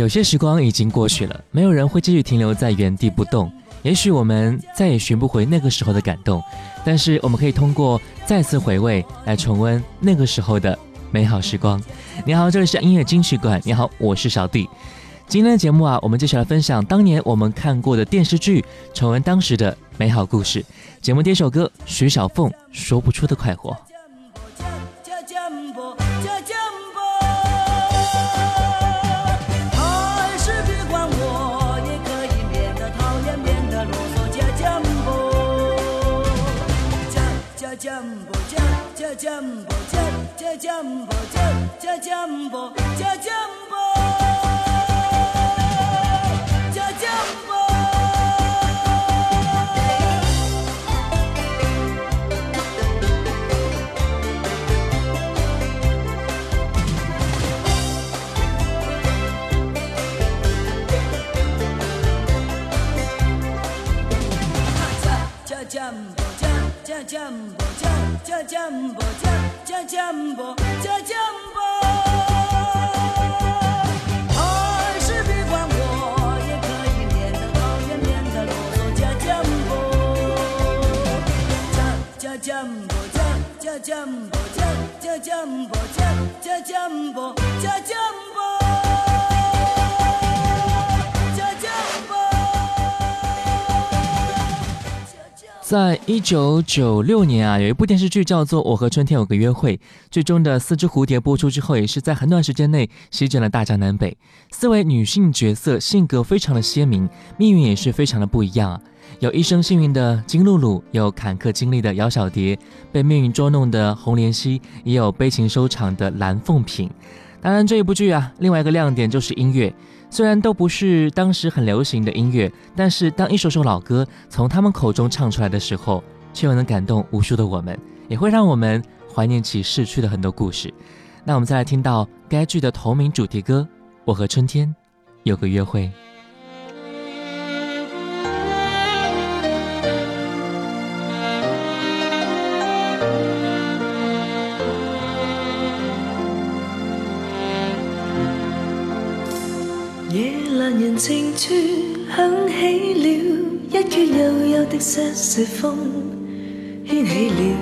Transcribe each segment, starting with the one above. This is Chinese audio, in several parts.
有些时光已经过去了，没有人会继续停留在原地不动。也许我们再也寻不回那个时候的感动，但是我们可以通过再次回味来重温那个时候的美好时光。你好，这里是音乐金曲馆。你好，我是小弟。今天的节目啊，我们接下来分享当年我们看过的电视剧，重温当时的美好故事。节目第一首歌，徐小凤《说不出的快活》。jumbo, cha jumbo, cha jumbo, cha jumbo. jumbo, jumbo, jumbo. 加减不加加减不加减不，还是别管我，也可以免得讨厌，免得啰嗦，加减不，加加减不加加减不加加减不加加减不加加。在一九九六年啊，有一部电视剧叫做《我和春天有个约会》，剧中的四只蝴蝶播出之后，也是在很短时间内席卷了大江南北。四位女性角色性格非常的鲜明，命运也是非常的不一样。啊。有一生幸运的金露露，有坎坷经历的姚小蝶，被命运捉弄的红莲溪，也有悲情收场的蓝凤萍。当然，这一部剧啊，另外一个亮点就是音乐。虽然都不是当时很流行的音乐，但是当一首首老歌从他们口中唱出来的时候，却又能感动无数的我们，也会让我们怀念起逝去的很多故事。那我们再来听到该剧的同名主题歌《我和春天有个约会》。难人情处，响起了一阙幽幽的瑟瑟风，掀起了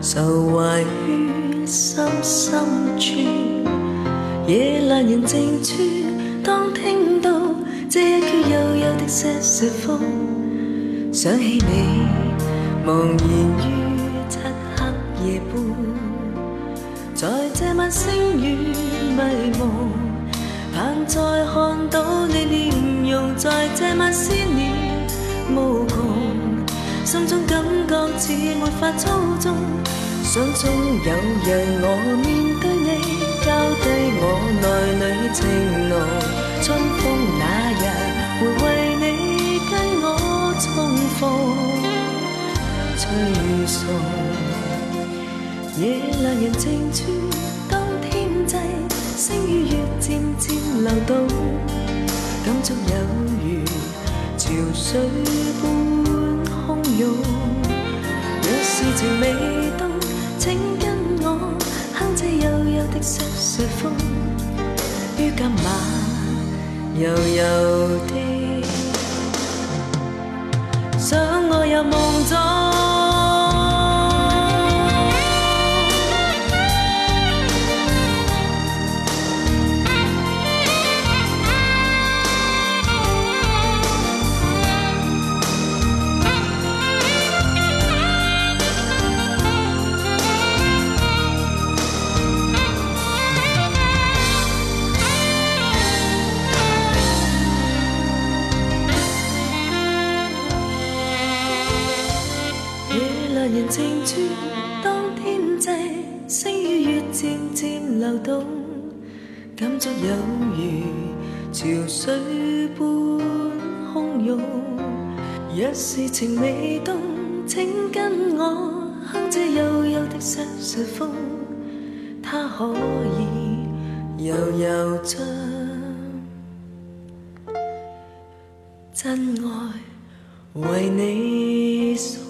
愁怀于心深处。夜阑人静处，当听到这一阙幽幽的瑟瑟风，想起你，茫然于漆黑夜半，在这晚星月迷蒙。再看到你面容，在这晚思念无穷，心中感觉似没法操纵。想终有日我面对你，交低我内里情浓。春风那日会为你跟我重逢，吹送夜阑人静处，当天际。星与月渐渐流动，感触有如潮水般汹涌。若是情未动，请跟我哼这幽幽的《西窗风》。于今晚，柔柔的想我入梦中。人静处，当天际，星与月渐渐流动，感触有如潮水般汹涌。若是情未动，请跟我哼这幽幽的《十十风》，它可以悠悠将真爱为你送。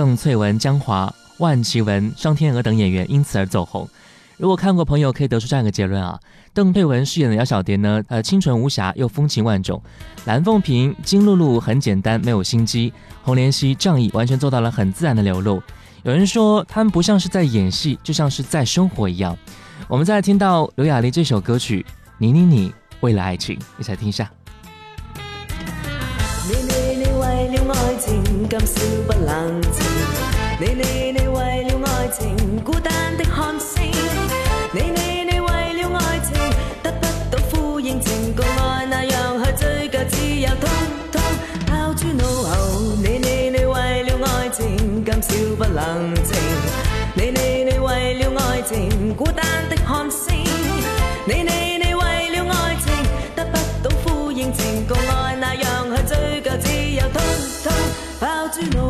邓萃雯、江华、万绮雯、商天娥等演员因此而走红。如果看过朋友可以得出这样一个结论啊：邓萃雯饰演的姚小蝶呢，呃，清纯无瑕又风情万种；蓝凤萍、金露露很简单，没有心机；洪莲溪仗义，完全做到了很自然的流露。有人说他们不像是在演戏，就像是在生活一样。我们在听到刘雅丽这首歌曲《你你你为了爱情》，一起来听一下。今宵不冷清，你你你为了爱情孤单的看星，你你你为了爱情得不到呼应，情共爱那样去追究，只有通通抛诸脑后。你你你为了爱情今宵不冷清，你你你为了爱情孤单。you know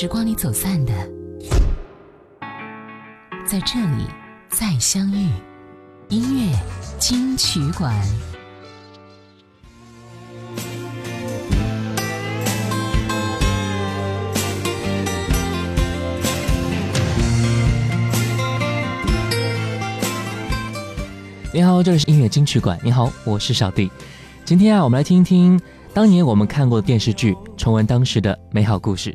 时光里走散的，在这里再相遇。音乐金曲馆，你好，这里是音乐金曲馆。你好，我是小弟。今天啊，我们来听一听当年我们看过的电视剧，重温当时的美好故事。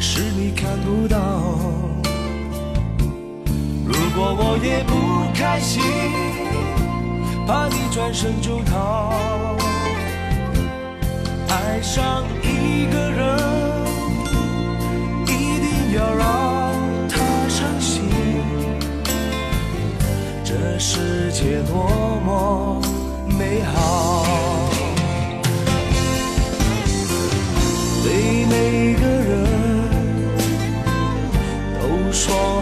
是你看不到。如果我也不开心，怕你转身就逃。爱上一个人，一定要让他伤心。这世界多么美好，对每个人。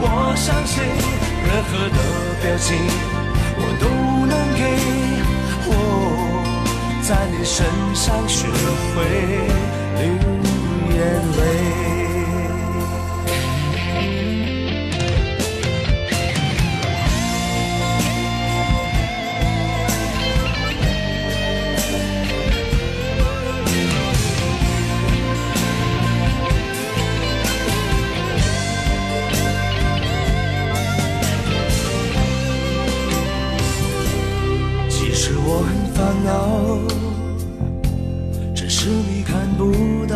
我相信任何的表情，我都能给。我在你身上学会流眼泪。我很烦恼，只是你看不到。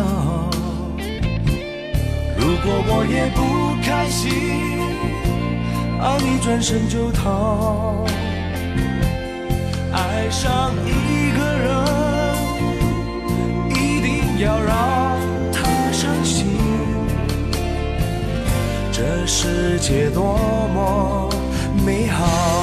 如果我也不开心，而你转身就逃，爱上一个人，一定要让他伤心。这世界多么美好。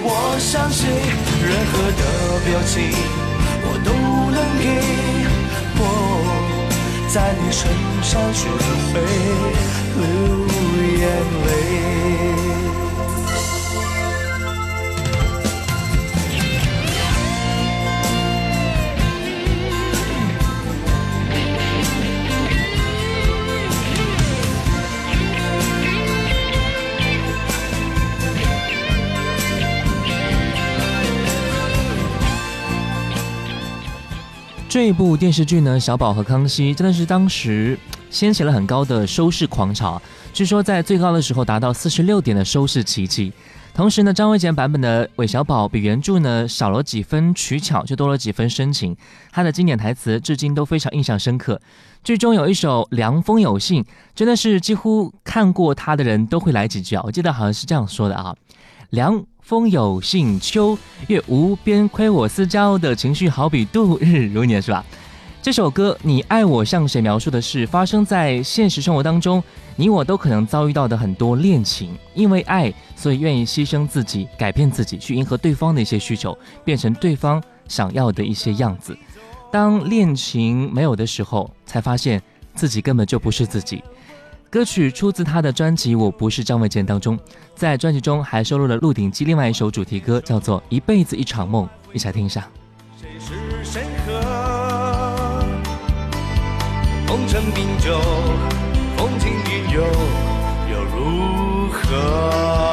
我相信任何的表情，我都能给。我在你身上学会流眼泪。这一部电视剧呢，《小宝和康熙》真的是当时掀起了很高的收视狂潮，据说在最高的时候达到四十六点的收视奇迹。同时呢，张卫健版本的韦小宝比原著呢少了几分取巧，就多了几分深情。他的经典台词至今都非常印象深刻。剧中有一首《凉风有信》，真的是几乎看过他的人都会来几句啊！我记得好像是这样说的啊：凉。风有信，秋月无边，亏我思交的情绪，好比度日如年，是吧？这首歌《你爱我》向谁描述的是发生在现实生活当中，你我都可能遭遇到的很多恋情。因为爱，所以愿意牺牲自己，改变自己，去迎合对方的一些需求，变成对方想要的一些样子。当恋情没有的时候，才发现自己根本就不是自己。歌曲出自他的专辑《我不是张卫健》当中，在专辑中还收录了《鹿鼎记》另外一首主题歌，叫做《一辈子一场梦》，一起来听一下。谁是风尘如何？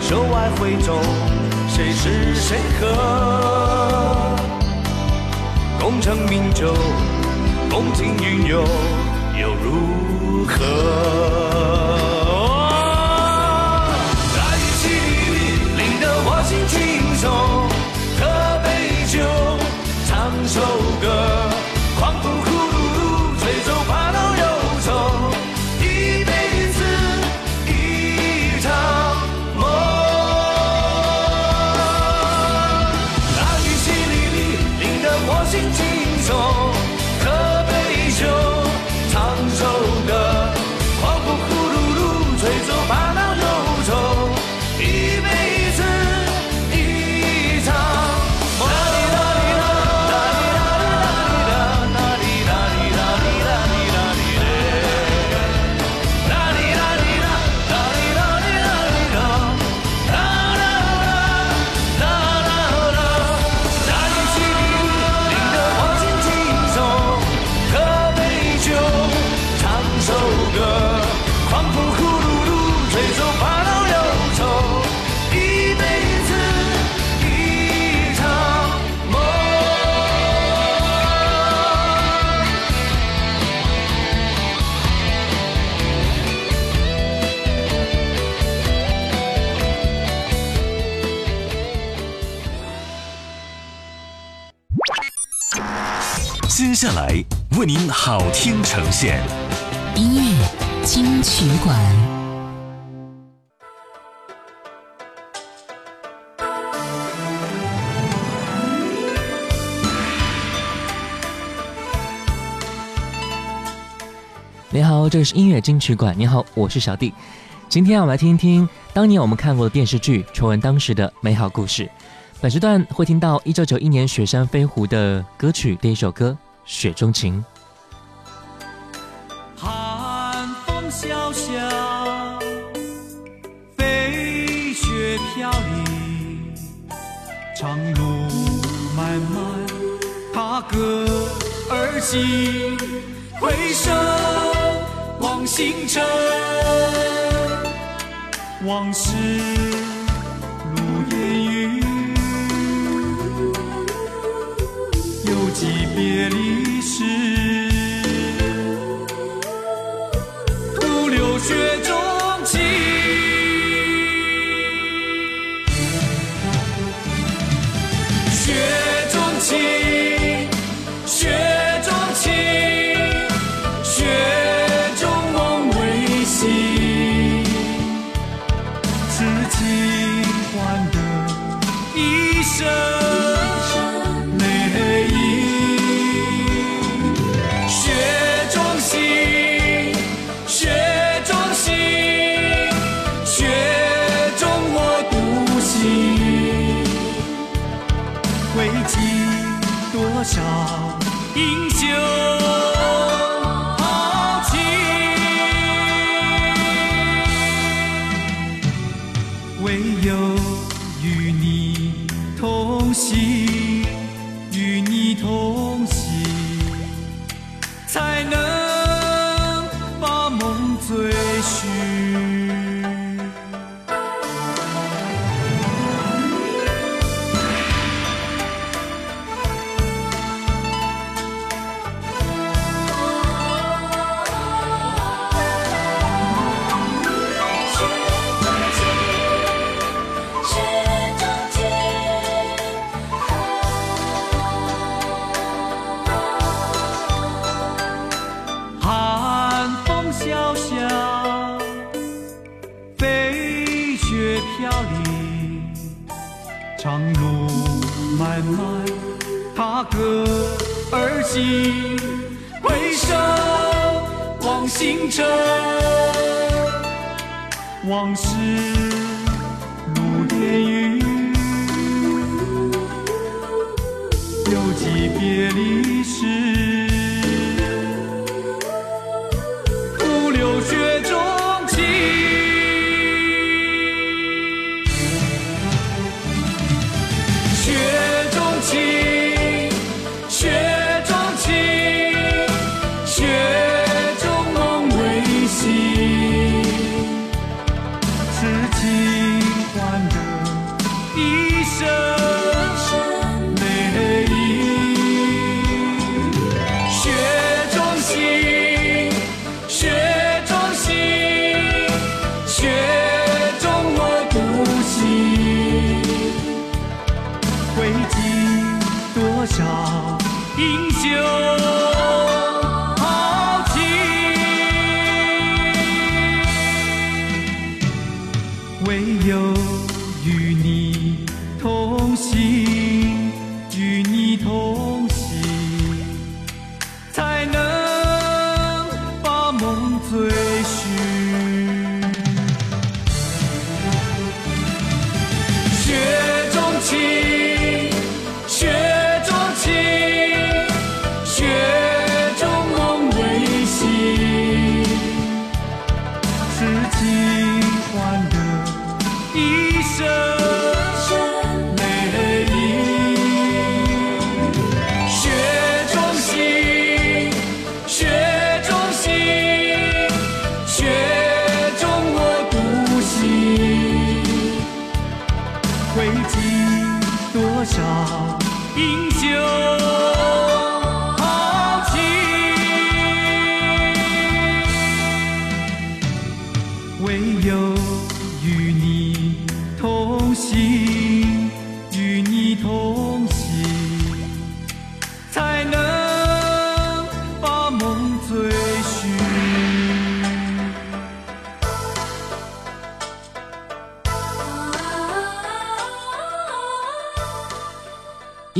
手外挥中，谁是谁何？功成名就，风停云涌，又如何？您好听呈现，音乐金曲馆。你好，这是音乐金曲馆。你好，我是小弟。今天啊，我们来听一听当年我们看过的电视剧，重温当时的美好故事。本时段会听到一九九一年《雪山飞狐》的歌曲，第一首歌《雪中情》。长路漫漫，踏歌而行，回首望星辰，往事如烟云，犹记别离时。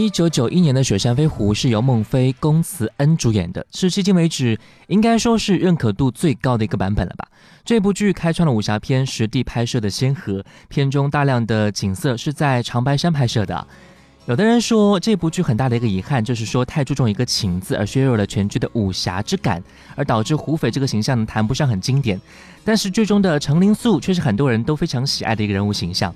一九九一年的《雪山飞狐》是由孟非、龚慈恩主演的，是迄今为止应该说是认可度最高的一个版本了吧？这部剧开创了武侠片实地拍摄的先河，片中大量的景色是在长白山拍摄的。有的人说这部剧很大的一个遗憾就是说太注重一个情字，而削弱了全剧的武侠之感，而导致胡斐这个形象谈不上很经典。但是剧中的程灵素却是很多人都非常喜爱的一个人物形象。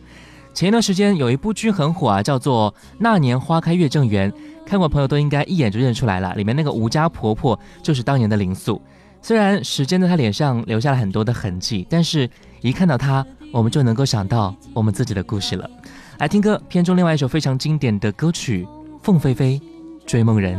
前一段时间有一部剧很火啊，叫做《那年花开月正圆》，看过朋友都应该一眼就认出来了。里面那个吴家婆婆就是当年的林素，虽然时间在她脸上留下了很多的痕迹，但是一看到她，我们就能够想到我们自己的故事了。来听歌，片中另外一首非常经典的歌曲《凤飞飞追梦人》。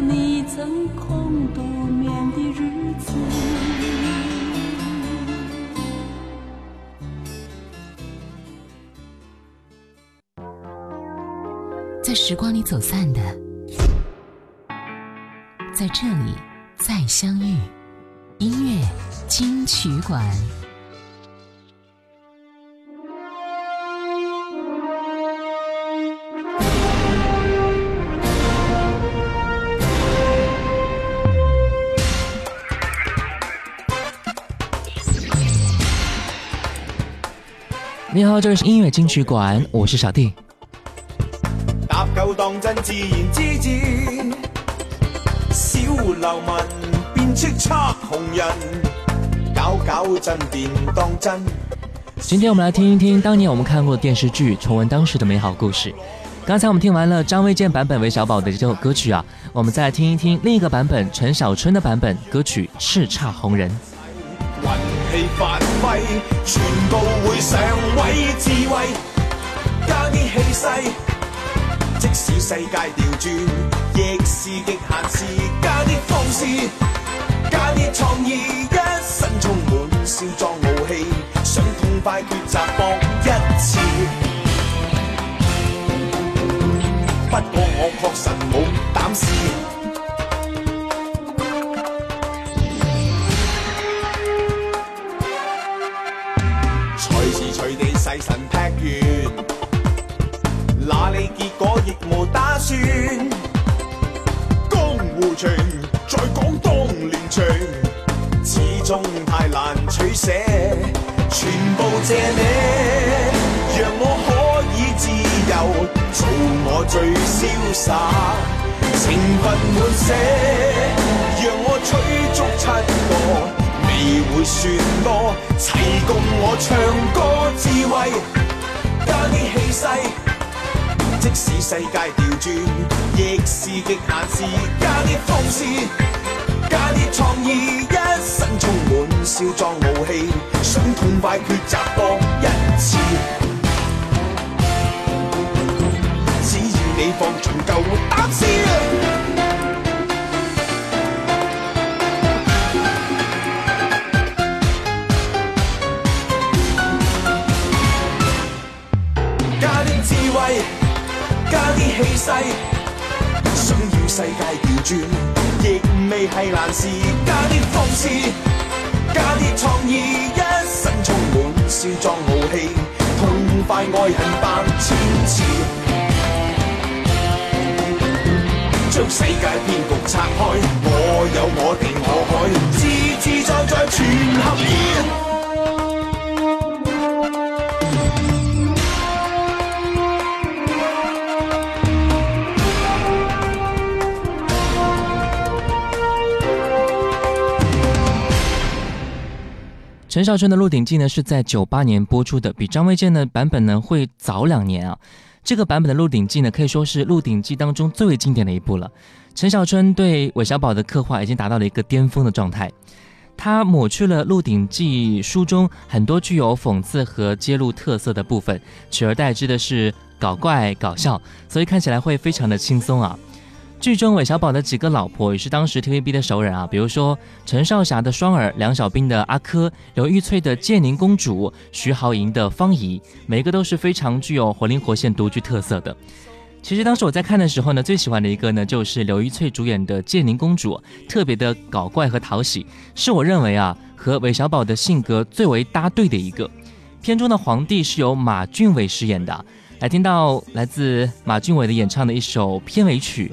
你曾空独眠的日子。在时光里走散的，在这里再相遇。音乐金曲馆。你好，这里是音乐金曲馆，我是小弟。今天我们来听一听当年我们看过的电视剧，重温当时的美好故事。刚才我们听完了张卫健版本韦小宝的这首歌曲啊，我们再来听一听另一个版本陈小春的版本歌曲《叱咤红人》。全部会上位，智慧加啲气势，即使世界调转，亦是极限时，加啲方式，加啲创意，一身充满少壮傲气，想痛快抉择搏一次。不过我确实。谢你，让我可以自由，做我最潇洒。情份满泻，让我取足七我，未会算多。齐共我唱歌，智慧加啲气势，即使世界调转，亦是极难事。加啲构思，加啲创意。身充满少壮傲气，想痛快抉择搏一次，只要你放尽够胆。爱恨百千次，将世界骗局拆开，我有我地我海，自自在在全合意。陈小春的《鹿鼎记》呢，是在九八年播出的，比张卫健的版本呢会早两年啊。这个版本的《鹿鼎记》呢，可以说是《鹿鼎记》当中最为经典的一部了。陈小春对韦小宝的刻画已经达到了一个巅峰的状态，他抹去了《鹿鼎记》书中很多具有讽刺和揭露特色的部分，取而代之的是搞怪搞笑，所以看起来会非常的轻松啊。剧中韦小宝的几个老婆也是当时 TVB 的熟人啊，比如说陈少霞的双儿、梁小冰的阿珂、刘玉翠的建宁公主、徐濠萦的方怡，每一个都是非常具有活灵活现、独具特色的。其实当时我在看的时候呢，最喜欢的一个呢就是刘玉翠主演的建宁公主，特别的搞怪和讨喜，是我认为啊和韦小宝的性格最为搭对的一个。片中的皇帝是由马浚伟饰演的，来听到来自马浚伟的演唱的一首片尾曲。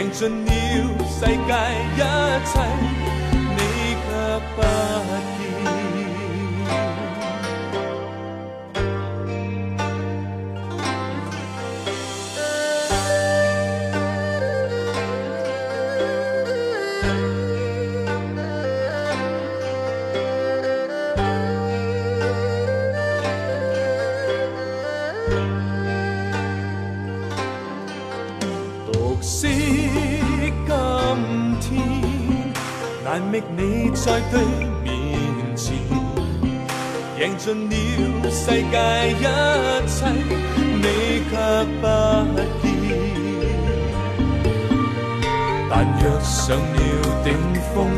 拼尽了世界一切，你却不。在對面前，赢盡了世界一切，你卻不見。但若上了頂峰，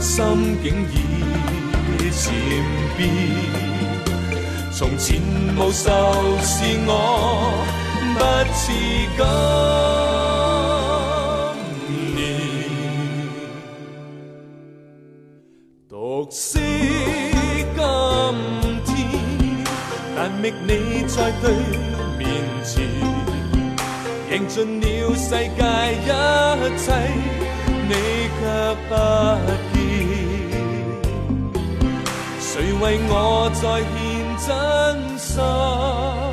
心境已渐變。從前無愁是我，不自禁。目视今天，难觅你在对面前，认尽了世界一切，你却不见。谁为我再献真心？